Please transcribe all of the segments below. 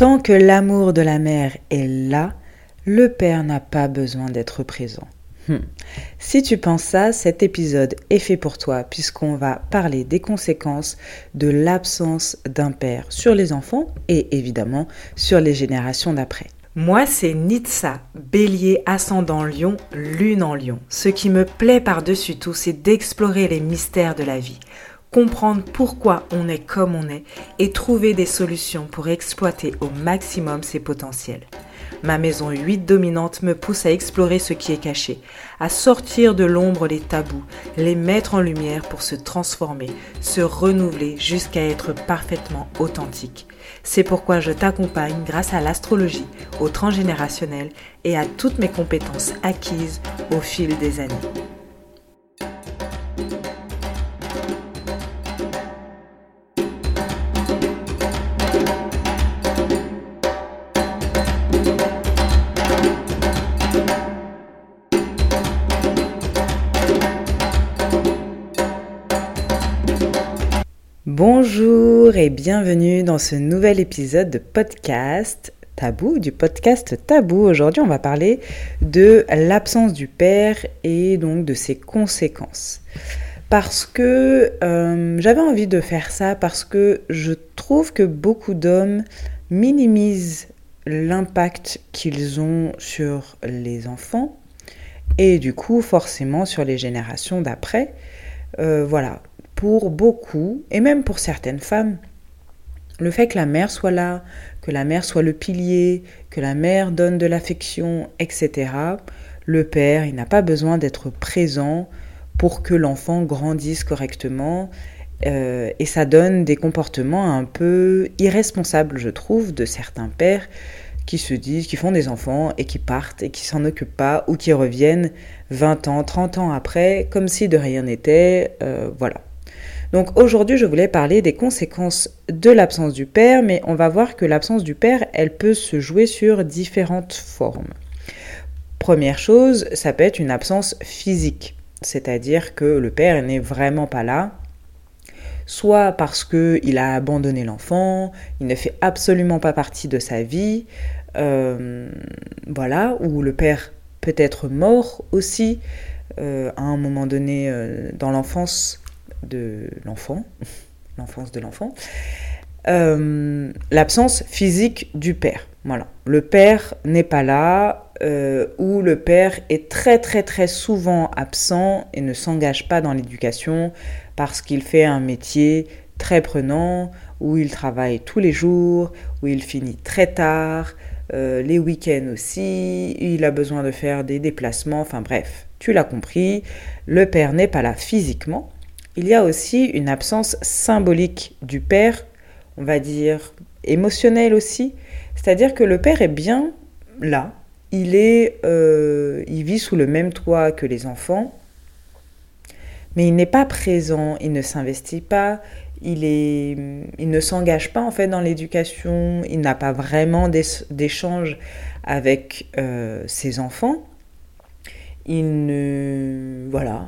Tant que l'amour de la mère est là, le père n'a pas besoin d'être présent. Hmm. Si tu penses ça, cet épisode est fait pour toi puisqu'on va parler des conséquences de l'absence d'un père sur les enfants et évidemment sur les générations d'après. Moi, c'est Nitsa, bélier ascendant lion, lune en lion. Ce qui me plaît par-dessus tout, c'est d'explorer les mystères de la vie comprendre pourquoi on est comme on est et trouver des solutions pour exploiter au maximum ses potentiels. Ma maison 8 dominante me pousse à explorer ce qui est caché, à sortir de l'ombre les tabous, les mettre en lumière pour se transformer, se renouveler jusqu'à être parfaitement authentique. C'est pourquoi je t'accompagne grâce à l'astrologie, au transgénérationnel et à toutes mes compétences acquises au fil des années. Bienvenue dans ce nouvel épisode de podcast Tabou, du podcast Tabou. Aujourd'hui, on va parler de l'absence du père et donc de ses conséquences. Parce que euh, j'avais envie de faire ça parce que je trouve que beaucoup d'hommes minimisent l'impact qu'ils ont sur les enfants et du coup forcément sur les générations d'après. Euh, voilà, pour beaucoup, et même pour certaines femmes, le fait que la mère soit là, que la mère soit le pilier, que la mère donne de l'affection, etc., le père, il n'a pas besoin d'être présent pour que l'enfant grandisse correctement. Euh, et ça donne des comportements un peu irresponsables, je trouve, de certains pères qui se disent, qui font des enfants et qui partent et qui s'en occupent pas ou qui reviennent 20 ans, 30 ans après, comme si de rien n'était. Euh, voilà. Donc aujourd'hui, je voulais parler des conséquences de l'absence du père, mais on va voir que l'absence du père, elle peut se jouer sur différentes formes. Première chose, ça peut être une absence physique, c'est-à-dire que le père n'est vraiment pas là, soit parce qu'il a abandonné l'enfant, il ne fait absolument pas partie de sa vie, euh, voilà, ou le père peut être mort aussi euh, à un moment donné euh, dans l'enfance de l'enfant, l'enfance de l'enfant, euh, l'absence physique du père. Voilà. Le père n'est pas là, euh, ou le père est très très très souvent absent et ne s'engage pas dans l'éducation parce qu'il fait un métier très prenant, où il travaille tous les jours, où il finit très tard, euh, les week-ends aussi, il a besoin de faire des déplacements, enfin bref, tu l'as compris, le père n'est pas là physiquement, il y a aussi une absence symbolique du père, on va dire émotionnelle aussi. C'est-à-dire que le père est bien là, il, est, euh, il vit sous le même toit que les enfants, mais il n'est pas présent, il ne s'investit pas, il, est, il ne s'engage pas en fait dans l'éducation, il n'a pas vraiment d'échange avec euh, ses enfants. Il ne, voilà,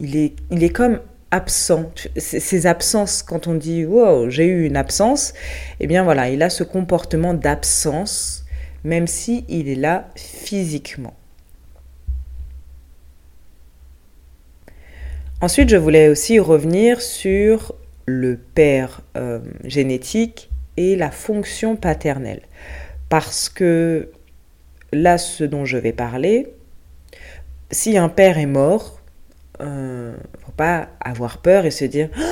il est, il est comme absent. Ces absences, quand on dit wow, j'ai eu une absence, eh bien voilà, il a ce comportement d'absence, même si il est là physiquement. Ensuite, je voulais aussi revenir sur le père euh, génétique et la fonction paternelle. Parce que là, ce dont je vais parler, si un père est mort, euh, faut pas avoir peur et se dire oh,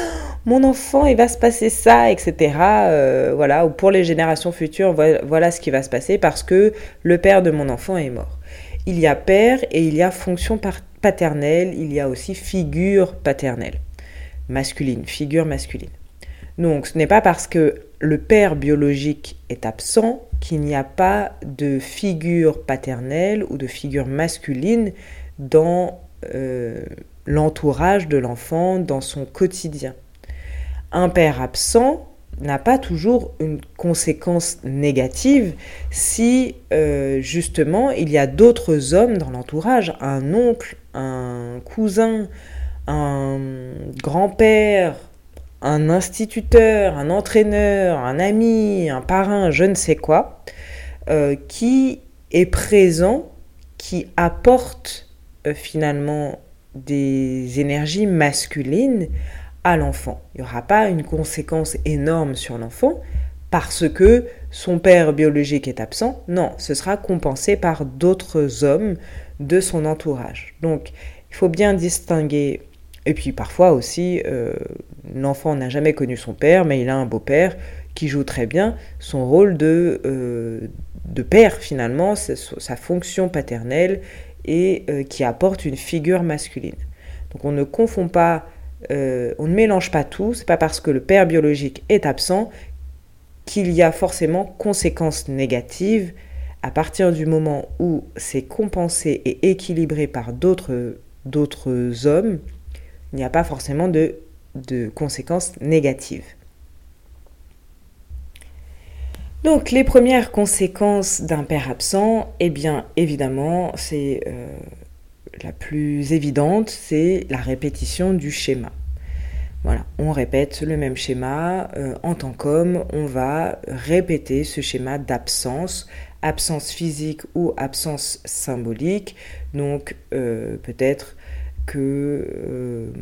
mon enfant il va se passer ça etc euh, voilà ou pour les générations futures voilà, ce qui va se passer parce que le père de mon enfant est mort. Il y a père et il y a fonction paternelle il y a aussi figure paternelle. Masculine figure masculine. Donc ce n'est pas parce que le père biologique est absent qu'il n'y a pas de figure paternelle ou de figure masculine dans euh, l'entourage de l'enfant dans son quotidien. Un père absent n'a pas toujours une conséquence négative si euh, justement il y a d'autres hommes dans l'entourage, un oncle, un cousin, un grand-père, un instituteur, un entraîneur, un ami, un parrain, je ne sais quoi, euh, qui est présent, qui apporte euh, finalement des énergies masculines à l'enfant. Il n'y aura pas une conséquence énorme sur l'enfant parce que son père biologique est absent. Non, ce sera compensé par d'autres hommes de son entourage. Donc, il faut bien distinguer. Et puis parfois aussi, euh, l'enfant n'a jamais connu son père, mais il a un beau-père qui joue très bien son rôle de, euh, de père finalement, sa fonction paternelle et euh, qui apporte une figure masculine. Donc on ne confond pas, euh, on ne mélange pas tout. C'est pas parce que le père biologique est absent qu'il y a forcément conséquences négatives à partir du moment où c'est compensé et équilibré par d'autres hommes. Il n'y a pas forcément de conséquences négatives. Donc les premières conséquences d'un père absent, eh bien évidemment, c'est euh, la plus évidente, c'est la répétition du schéma. Voilà, on répète le même schéma. Euh, en tant qu'homme, on va répéter ce schéma d'absence, absence physique ou absence symbolique. Donc euh, peut-être que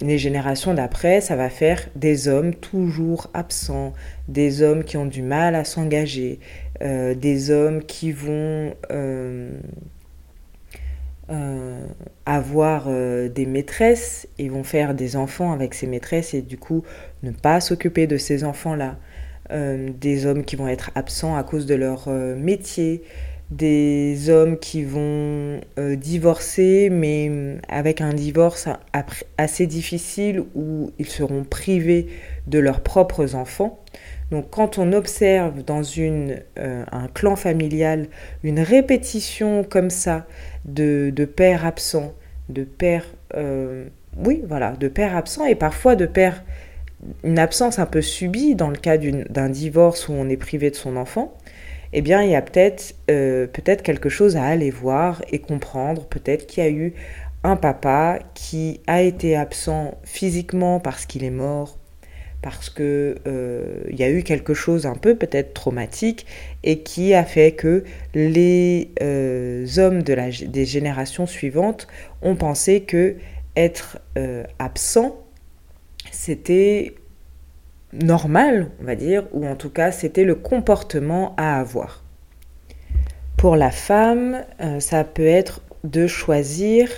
les générations d'après, ça va faire des hommes toujours absents, des hommes qui ont du mal à s'engager, euh, des hommes qui vont euh, euh, avoir des maîtresses et vont faire des enfants avec ces maîtresses et du coup ne pas s'occuper de ces enfants-là, des hommes qui vont être absents à cause de leur métier, des hommes qui vont euh, divorcer, mais mm, avec un divorce assez difficile où ils seront privés de leurs propres enfants. Donc quand on observe dans une, euh, un clan familial une répétition comme ça de, de pères absents, de pères, euh, oui voilà, de pères absents et parfois de pères, une absence un peu subie dans le cas d'un divorce où on est privé de son enfant, eh bien, il y a peut-être euh, peut-être quelque chose à aller voir et comprendre. Peut-être qu'il y a eu un papa qui a été absent physiquement parce qu'il est mort, parce que euh, il y a eu quelque chose un peu peut-être traumatique et qui a fait que les euh, hommes de la, des générations suivantes ont pensé que être absent c'était normal, on va dire, ou en tout cas c'était le comportement à avoir. Pour la femme, euh, ça peut être de choisir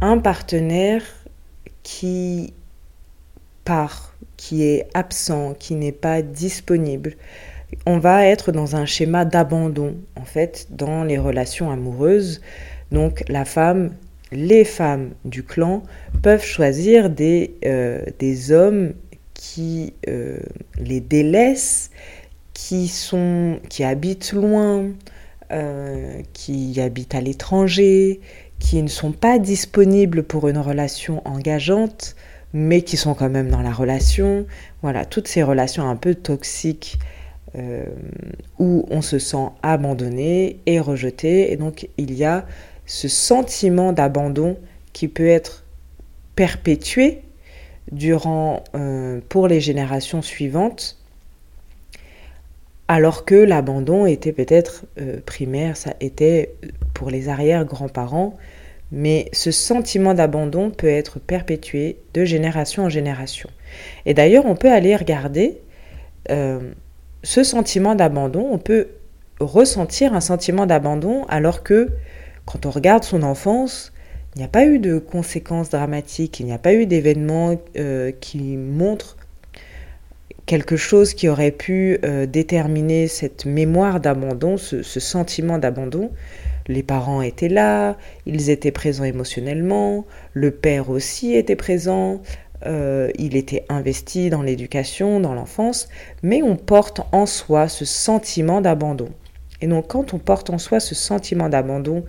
un partenaire qui part, qui est absent, qui n'est pas disponible. On va être dans un schéma d'abandon, en fait, dans les relations amoureuses. Donc la femme, les femmes du clan peuvent choisir des, euh, des hommes qui euh, les délaissent, qui, sont, qui habitent loin, euh, qui habitent à l'étranger, qui ne sont pas disponibles pour une relation engageante, mais qui sont quand même dans la relation. Voilà, toutes ces relations un peu toxiques euh, où on se sent abandonné et rejeté. Et donc il y a ce sentiment d'abandon qui peut être perpétué durant, euh, pour les générations suivantes, alors que l'abandon était peut-être euh, primaire, ça était pour les arrière-grands-parents, mais ce sentiment d'abandon peut être perpétué de génération en génération. Et d'ailleurs, on peut aller regarder euh, ce sentiment d'abandon, on peut ressentir un sentiment d'abandon alors que quand on regarde son enfance, il n'y a pas eu de conséquences dramatiques, il n'y a pas eu d'événements euh, qui montrent quelque chose qui aurait pu euh, déterminer cette mémoire d'abandon, ce, sentiment d'abandon. Les parents étaient là, ils étaient présents émotionnellement, le père aussi était présent, euh, il était investi dans l'éducation, dans l'enfance, mais on porte en soi ce sentiment d'abandon. Et donc quand on porte en soi ce sentiment d'abandon,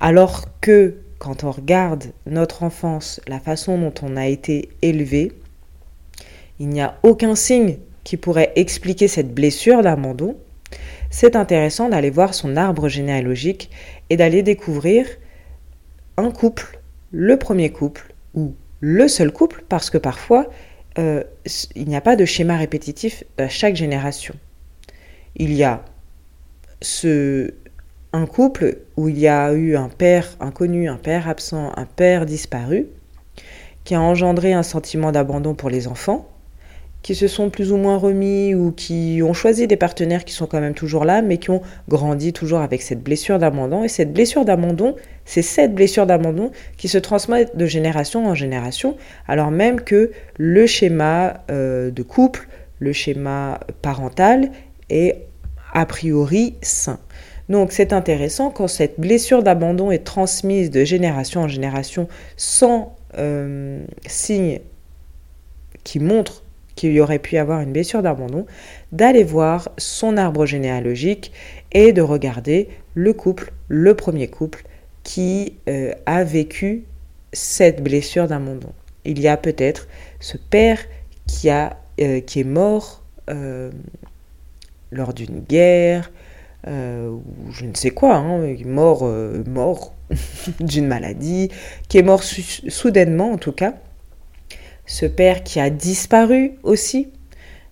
alors que quand on regarde notre enfance, la façon dont on a été élevé, il n'y a aucun signe qui pourrait expliquer cette blessure d'Armando. C'est intéressant d'aller voir son arbre généalogique et d'aller découvrir un couple, le premier couple ou le seul couple, parce que parfois euh, il n'y a pas de schéma répétitif à chaque génération. Il y a ce, un couple où il y a eu un père inconnu, un père absent, un père disparu, qui a engendré un sentiment d'abandon pour les enfants, qui se sont plus ou moins remis ou qui ont choisi des partenaires qui sont quand même toujours là, mais qui ont grandi toujours avec cette blessure d'abandon. Et cette blessure d'abandon, c'est cette blessure d'abandon qui se transmet de génération en génération, alors même que le schéma euh, de couple, le schéma parental est a priori sain. Donc c'est intéressant quand cette blessure d'abandon est transmise de génération en génération sans euh, signe qui montre qu'il y aurait pu avoir une blessure d'abandon, d'aller voir son arbre généalogique et de regarder le couple, le premier couple, qui euh, a vécu cette blessure d'abandon. Il y a peut-être ce père qui, a, euh, qui est mort lors d'une guerre, ou je ne sais quoi, hein, mort, mort d'une maladie, qui est mort soudainement en tout cas, ce père qui a disparu aussi,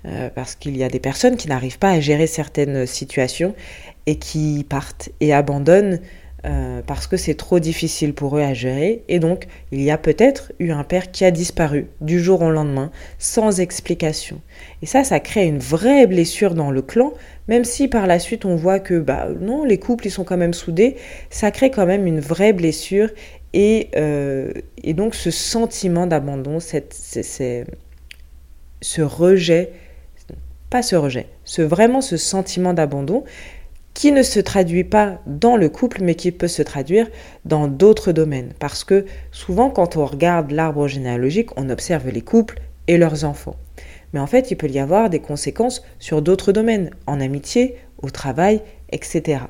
euh, parce qu'il y a des personnes qui n'arrivent pas à gérer certaines situations et qui partent et abandonnent euh, parce que c'est trop difficile pour eux à gérer. Et donc, il y a peut-être eu un père qui a disparu du jour au lendemain, sans explication. Et ça, ça crée une vraie blessure dans le clan, même si par la suite on voit que, bah non, les couples, ils sont quand même soudés, ça crée quand même une vraie blessure euh, et, donc ce sentiment d'abandon, ce rejet, pas ce rejet, ce, vraiment ce sentiment d'abandon qui ne se traduit pas dans le couple, mais qui peut se traduire dans d'autres domaines. Parce que souvent, quand on regarde l'arbre généalogique, on observe les couples et leurs enfants. Mais en fait, il peut y avoir des conséquences sur d'autres domaines, en amitié, au travail, etc.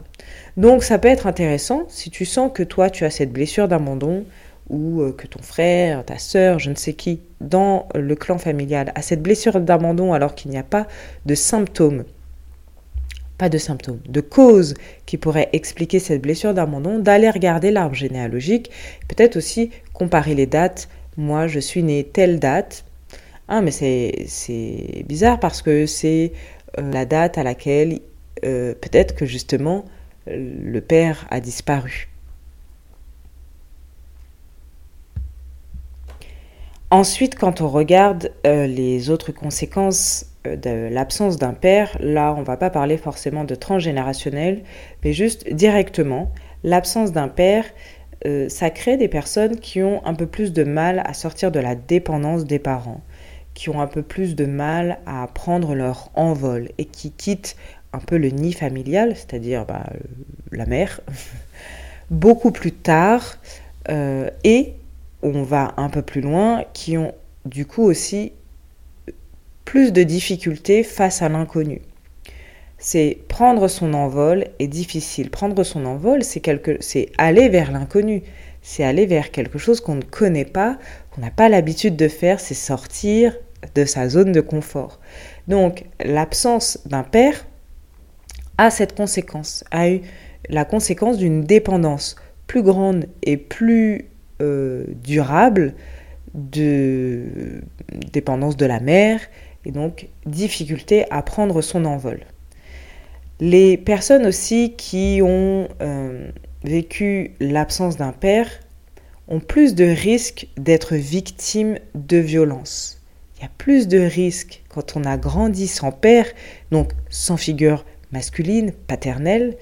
Donc ça peut être intéressant si tu sens que toi tu as cette blessure d'abandon ou euh, que ton frère, ta sœur, je ne sais qui, dans le clan familial a cette blessure d'abandon alors qu'il n'y a pas de symptômes, de symptômes, de causes qui pourraient expliquer cette blessure d'abandon, d'aller regarder l'arbre généalogique, peut-être aussi comparer les dates. Moi, je suis née telle date. Ah, mais c'est bizarre parce que c'est euh, la date à laquelle euh, peut-être que justement le père a disparu. Ensuite, quand on regarde euh, les autres conséquences de l'absence d'un père, là, on va pas parler forcément de transgénérationnel, mais juste directement, l'absence d'un père, euh, ça crée des personnes qui ont un peu plus de mal à sortir de la dépendance des parents, qui ont un peu plus de mal à prendre leur envol et qui quittent un peu le nid familial, c'est-à-dire bah, la mère, beaucoup plus tard, euh, et on va un peu plus loin, qui ont du coup aussi plus de difficultés face à l'inconnu. C'est prendre son envol est difficile. Prendre son envol, c'est aller vers l'inconnu. C'est aller vers quelque chose qu'on ne connaît pas, qu'on n'a pas l'habitude de faire, c'est sortir de sa zone de confort. Donc l'absence d'un père a cette conséquence, a eu la conséquence d'une dépendance plus grande et plus euh, durable de dépendance de la mère et donc difficulté à prendre son envol. Les personnes aussi qui ont euh, vécu l'absence d'un père ont plus de risques d'être victimes de violences. Il y a plus de risques quand on a grandi sans père, donc sans figure masculine, paternelle,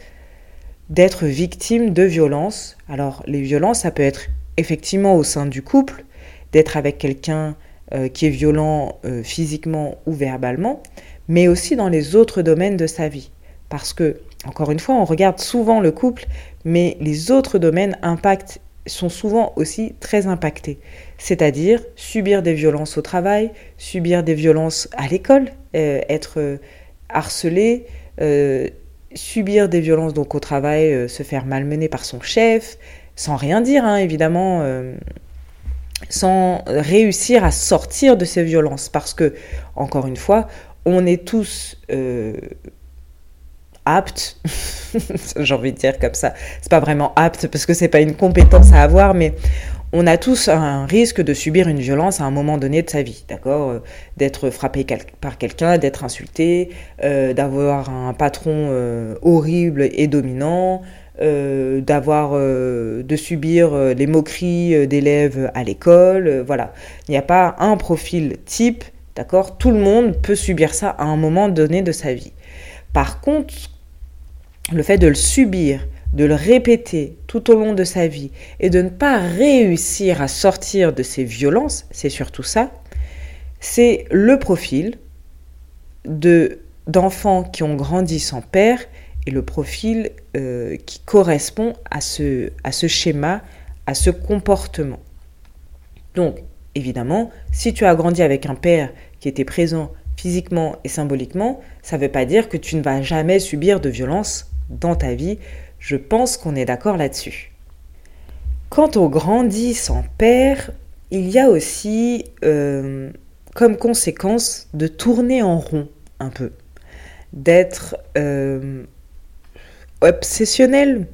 d'être victime de violences. Alors les violences, ça peut être effectivement au sein du couple, d'être avec quelqu'un euh, qui est violent euh, physiquement ou verbalement, mais aussi dans les autres domaines de sa vie. Parce que, encore une fois, on regarde souvent le couple, mais les autres domaines impactent, sont souvent aussi très impactés. C'est-à-dire subir des violences au travail, subir des violences à l'école, euh, être harcelé, subir des violences donc au travail, se faire malmener par son chef, sans rien dire hein, évidemment, sans réussir à sortir de ces violences, parce que encore une fois, on est tous aptes, j'ai envie de dire comme ça, c'est pas vraiment apte parce que c'est pas une compétence à avoir, mais on a tous un risque de subir une violence à un moment donné de sa vie, d'accord euh, D'être frappé par quelqu'un, d'être insulté, euh, d'avoir un patron euh, horrible et dominant, d'avoir, de subir les moqueries d'élèves à l'école, voilà. Il n'y a pas un profil type, d'accord? Tout le monde peut subir ça à un moment donné de sa vie. Par contre, le fait de le subir, de le répéter tout au long de sa vie et de ne pas réussir à sortir de ces violences, c'est surtout ça, c'est le profil de d'enfants qui ont grandi sans père le profil euh, qui correspond à ce, à ce schéma, à ce comportement. Donc, évidemment, si tu as grandi avec un père qui était présent physiquement et symboliquement, ça ne veut pas dire que tu ne vas jamais subir de violence dans ta vie je pense qu'on est d'accord là-dessus. Quand on grandit sans père, il y a aussi euh, comme conséquence de tourner en rond un peu, d'être euh, obsessionnel.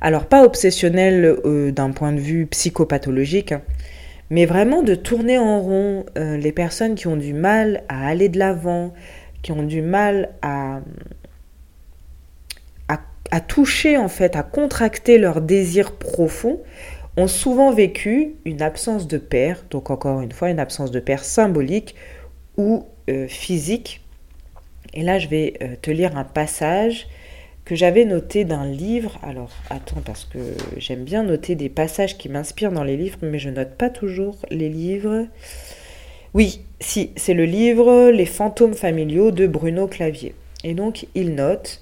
Alors pas obsessionnel euh, d'un point de vue psychopathologique, hein, mais vraiment de tourner en rond les personnes qui ont du mal à aller de l'avant, qui ont du mal à, toucher en fait, à contracter leurs désirs profonds, ont souvent vécu une absence de père, donc encore une fois une absence de père symbolique ou euh, physique. Et là, je vais euh, te lire un passage que j'avais noté d'un livre. Alors, attends, parce que j'aime bien noter des passages qui m'inspirent dans les livres, mais je note pas toujours les livres. Oui, si, c'est le livre Les fantômes familiaux de Bruno Clavier. Et donc, il note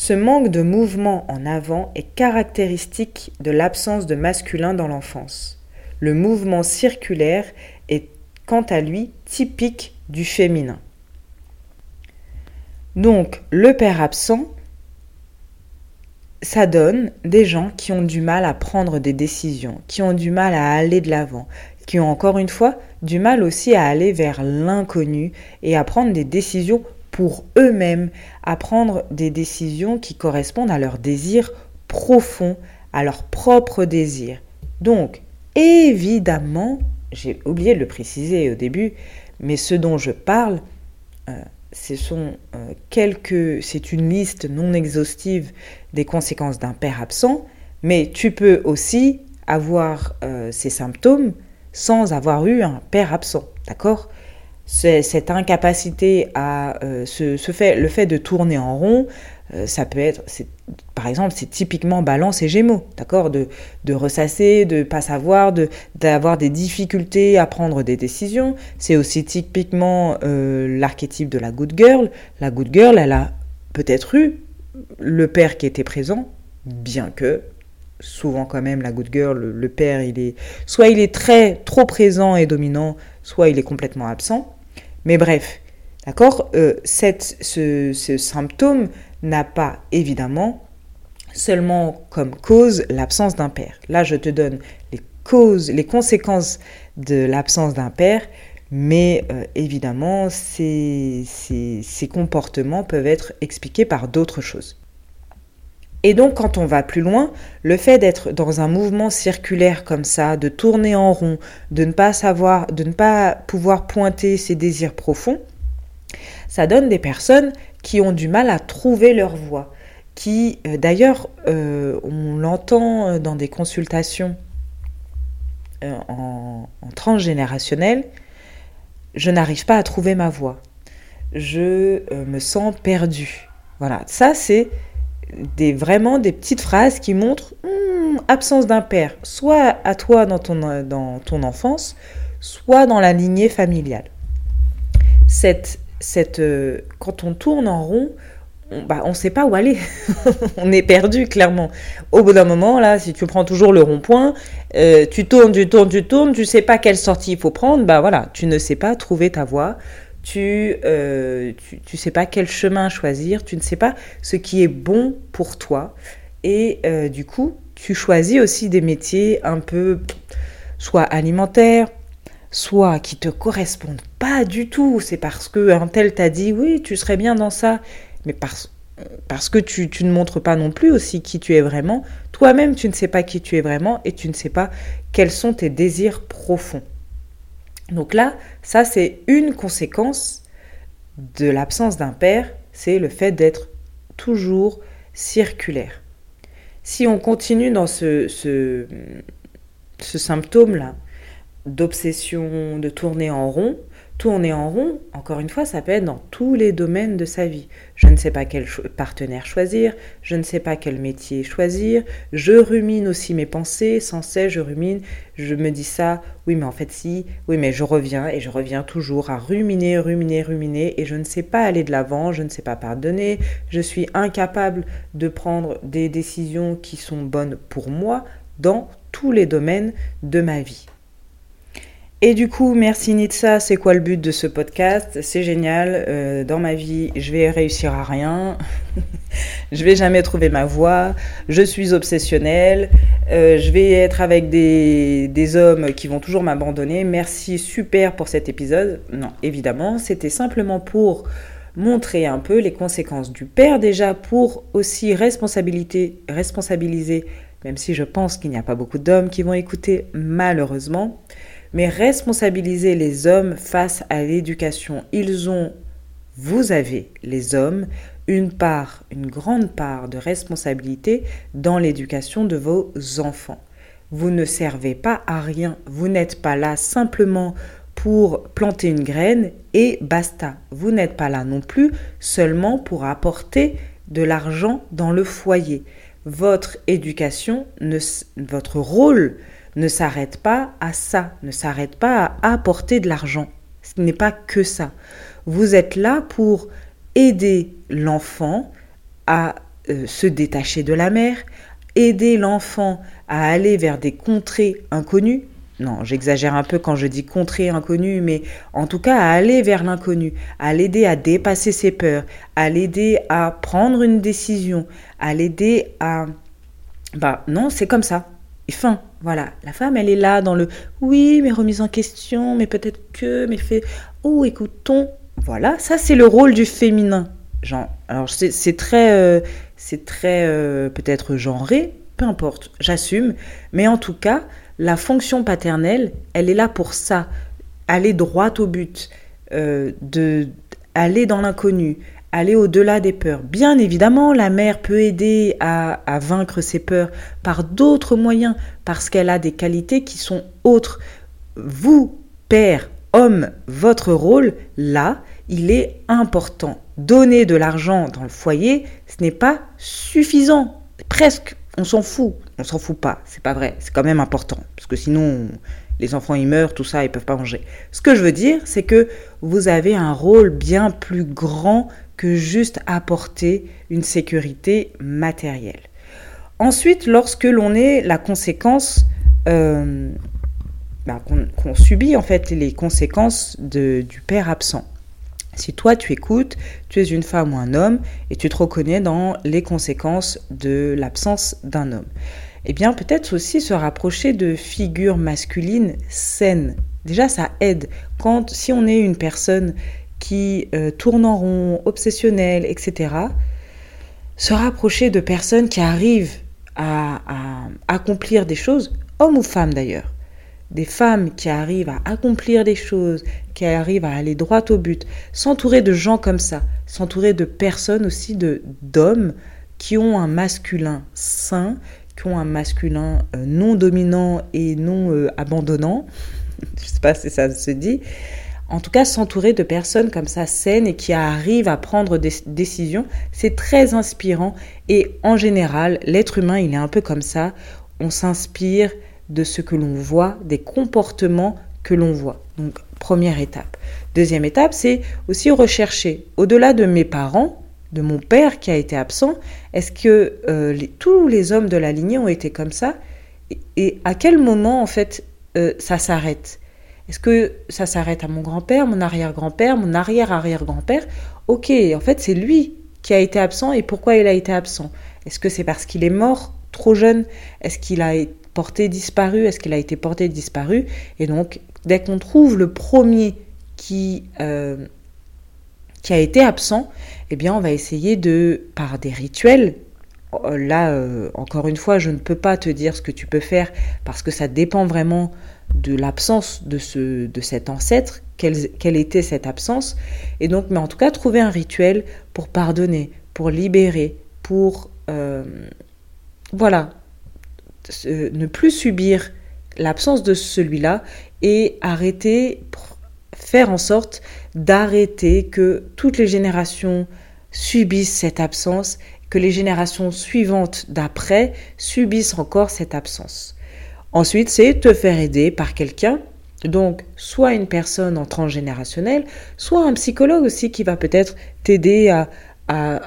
ce manque de mouvement en avant est caractéristique de l'absence de masculin dans l'enfance. Le mouvement circulaire est quant à lui typique du féminin. Donc le père absent, ça donne des gens qui ont du mal à prendre des décisions, qui ont du mal à aller de l'avant, qui ont encore une fois du mal aussi à aller vers l'inconnu et à prendre des décisions pour eux-mêmes à prendre des décisions qui correspondent à leurs désirs profonds, à leurs propres désirs. Donc, évidemment, j'ai oublié de le préciser au début, mais ce dont je parle, euh, ce sont euh, quelques, c'est une liste non exhaustive des conséquences d'un père absent, mais tu peux aussi avoir euh, ces symptômes sans avoir eu un père absent, d'accord? Cette incapacité à euh, se, fait, le fait de tourner en rond, euh, ça peut être, par exemple, c'est typiquement balance et gémeaux, d'accord de, de ressasser, de pas savoir, d'avoir des difficultés à prendre des décisions. C'est aussi typiquement euh, l'archétype de la good girl. La good girl, elle a peut-être eu le père qui était présent, bien que souvent quand même la good girl, le, père, il est soit il est très trop présent et dominant, soit il est complètement absent. Mais bref, d'accord euh, ce symptôme n'a pas évidemment seulement comme cause l'absence d'un père. Là, je te donne les causes, les conséquences de l'absence d'un père, mais euh, évidemment, ces, ces, comportements peuvent être expliqués par d'autres choses. Et donc, quand on va plus loin, le fait d'être dans un mouvement circulaire comme ça, de tourner en rond, de ne pas savoir, de ne pas pouvoir pointer ses désirs profonds, ça donne des personnes qui ont du mal à trouver leur voie, qui, euh, d'ailleurs, euh, on l'entend euh, dans des consultations en, en transgénérationnel, je n'arrive pas à trouver ma voie, je me sens perdu. Voilà, ça c'est vraiment des petites phrases qui montrent hmm, absence d'un père, soit à toi dans ton, dans ton enfance, soit dans la lignée familiale. Cette, cette, euh, quand on tourne en rond, on bah, ne sait pas où aller. on est perdu, clairement. Au bout d'un moment, là, si tu prends toujours le rond-point, euh, tu tournes, tu tournes, tu tournes, tu sais pas quelle sortie il faut prendre, bah voilà, tu ne sais pas trouver ta voie, euh, tu, tu, sais pas quel chemin choisir, tu ne sais pas ce qui est bon pour toi. Et euh, du coup, tu choisis aussi des métiers un peu, soit alimentaires, soit qui te correspondent pas du tout. C'est parce que un tel t'a dit oui, tu serais bien dans ça, mais parce que tu, ne montres pas non plus aussi qui tu es vraiment. Toi-même, tu ne sais pas qui tu es vraiment et tu ne sais pas quels sont tes désirs profonds. Donc là, ça c'est une conséquence de l'absence d'un père, c'est le fait d'être toujours circulaire. Si on continue dans ce, ce, ce symptôme-là d'obsession, de tourner en rond, Tourner en rond, encore une fois, ça peut être dans tous les domaines de sa vie. Je ne sais pas quel partenaire choisir, je ne sais pas quel métier choisir, je rumine aussi mes pensées, sans cesse je rumine, je me dis ça, oui mais en fait si, oui mais je reviens et je reviens toujours à ruminer, ruminer, ruminer et je ne sais pas aller de l'avant, je ne sais pas pardonner, je suis incapable de prendre des décisions qui sont bonnes pour moi dans tous les domaines de ma vie. Et du coup, merci Nitsa, c'est quoi le but de ce podcast? C'est génial, euh, dans ma vie, je vais réussir à rien, je vais jamais trouver ma voie, je suis obsessionnelle, euh, je vais être avec des, des hommes qui vont toujours m'abandonner. Merci, super pour cet épisode. Non, évidemment, c'était simplement pour montrer un peu les conséquences du père déjà, pour aussi responsabiliser, même si je pense qu'il n'y a pas beaucoup d'hommes qui vont écouter malheureusement mais responsabiliser les hommes face à l'éducation. Ils ont, vous avez, les hommes, une part, une grande part de responsabilité dans l'éducation de vos enfants. Vous ne servez pas à rien, vous n'êtes pas là simplement pour planter une graine et basta. Vous n'êtes pas là non plus seulement pour apporter de l'argent dans le foyer. Votre éducation, ne, votre rôle ne s'arrête pas à ça, ne s'arrête pas à apporter de l'argent. Ce n'est pas que ça. Vous êtes là pour aider l'enfant à euh, se détacher de la mer, aider l'enfant à aller vers des contrées inconnues. Non, j'exagère un peu quand je dis contrées inconnues, mais en tout cas à aller vers l'inconnu, à l'aider à dépasser ses peurs, à l'aider à prendre une décision, à l'aider à... Bah non, c'est comme ça. Et fin. Voilà, la femme, elle est là dans le oui, mais remise en question, mais peut-être que, mais fait oh, écoutons. Voilà, ça c'est le rôle du féminin. Genre, alors c'est très, c'est très euh, euh, peut-être genré, peu importe, j'assume. Mais en tout cas, la fonction paternelle, elle est là pour ça, aller droit au but, euh, de aller dans l'inconnu, aller au-delà des peurs. Bien évidemment, la mère peut aider à, vaincre ses peurs par d'autres moyens, parce qu'elle a des qualités qui sont autres. Vous, père, homme, votre rôle, là, il est important. Donner de l'argent dans le foyer, ce n'est pas suffisant. Presque, on s'en fout. On s'en fout pas, c'est pas vrai. C'est quand même important, parce que sinon, les enfants ils meurent, tout ça, ils peuvent pas manger. Ce que je veux dire, c'est que vous avez un rôle bien plus grand que juste apporter une sécurité matérielle. Ensuite, lorsque l'on est la conséquence, euh, bah, qu'on subit en fait les conséquences du père absent. Si toi tu écoutes, tu es une femme ou un homme et tu te reconnais dans les conséquences de l'absence d'un homme, eh bien peut-être aussi se rapprocher de figures masculines saines. Déjà ça aide. Quand si on est une personne qui euh, tournent en rond, obsessionnels, etc., se rapprocher de personnes qui arrivent à, accomplir des choses, hommes ou femmes d'ailleurs, des femmes qui arrivent à accomplir des choses, qui arrivent à aller droit au but, s'entourer de gens comme ça, s'entourer de personnes aussi, de d'hommes qui ont un masculin sain, qui ont un masculin euh, non dominant et non euh, abandonnant, je sais pas si ça se dit, en tout cas, s'entourer de personnes comme ça saines et qui arrivent à prendre des décisions, c'est très inspirant. Et en général, l'être humain, il est un peu comme ça. On s'inspire de ce que l'on voit, des comportements que l'on voit. Donc, première étape. Deuxième étape, c'est aussi rechercher, au-delà de mes parents, de mon père qui a été absent, est-ce que euh, tous les hommes de la lignée ont été comme ça? Et, à quel moment, en fait, euh, ça s'arrête? Est-ce que ça s'arrête à mon grand-père, mon arrière-grand-père, mon arrière-arrière-grand-père? Ok, en fait, c'est lui qui a été absent et pourquoi il a été absent? Est-ce que c'est parce qu'il est mort trop jeune? Est-ce qu'il a été porté disparu? Est-ce qu'il a été porté disparu? Et donc, dès qu'on trouve le premier qui, euh, qui a été absent, eh bien, on va essayer de, par des rituels, euh, là, euh, encore une fois, je ne peux pas te dire ce que tu peux faire parce que ça dépend vraiment de l'absence de, ce, de cet ancêtre, quelle, quelle, était cette absence. Et donc, mais en tout cas, trouver un rituel pour pardonner, pour libérer, pour, euh, voilà, ne plus subir l'absence de celui-là et arrêter, faire en sorte d'arrêter que toutes les générations subissent cette absence, que les générations suivantes d'après subissent encore cette absence. Ensuite, c'est te faire aider par quelqu'un, donc soit une personne en transgénérationnel, soit un psychologue aussi qui va peut-être t'aider à,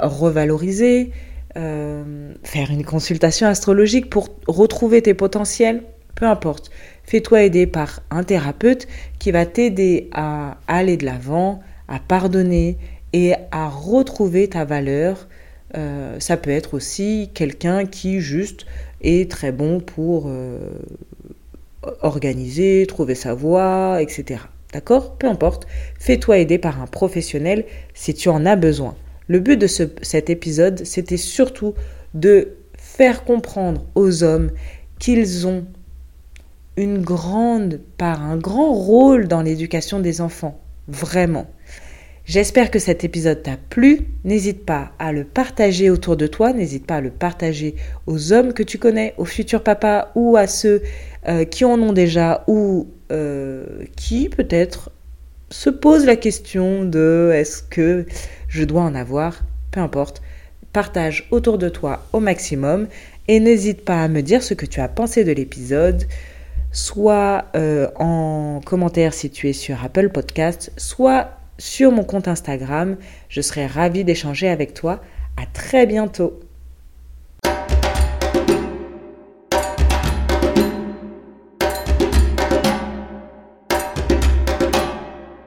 revaloriser, euh, faire une consultation astrologique pour retrouver tes potentiels, peu importe. Fais-toi aider par un thérapeute qui va t'aider à aller de l'avant, à pardonner et à retrouver ta valeur. Euh, ça peut être aussi quelqu'un qui juste est très bon pour euh, organiser, trouver sa voie, etc. D'accord? Peu importe, fais-toi aider par un professionnel si tu en as besoin. Le but de cet épisode, c'était surtout de faire comprendre aux hommes qu'ils ont une grande part, un grand rôle dans l'éducation des enfants. Vraiment. J'espère que cet épisode t'a plu. N'hésite pas à le partager autour de toi. N'hésite pas à le partager aux hommes que tu connais, aux futurs papas ou à ceux euh, qui en ont déjà ou euh, qui peut-être se posent la question de est-ce que je dois en avoir Peu importe. Partage autour de toi au maximum et n'hésite pas à me dire ce que tu as pensé de l'épisode soit euh, en commentaire si tu es sur Apple Podcast, soit sur mon compte Instagram. Je serai ravie d'échanger avec toi. À très bientôt.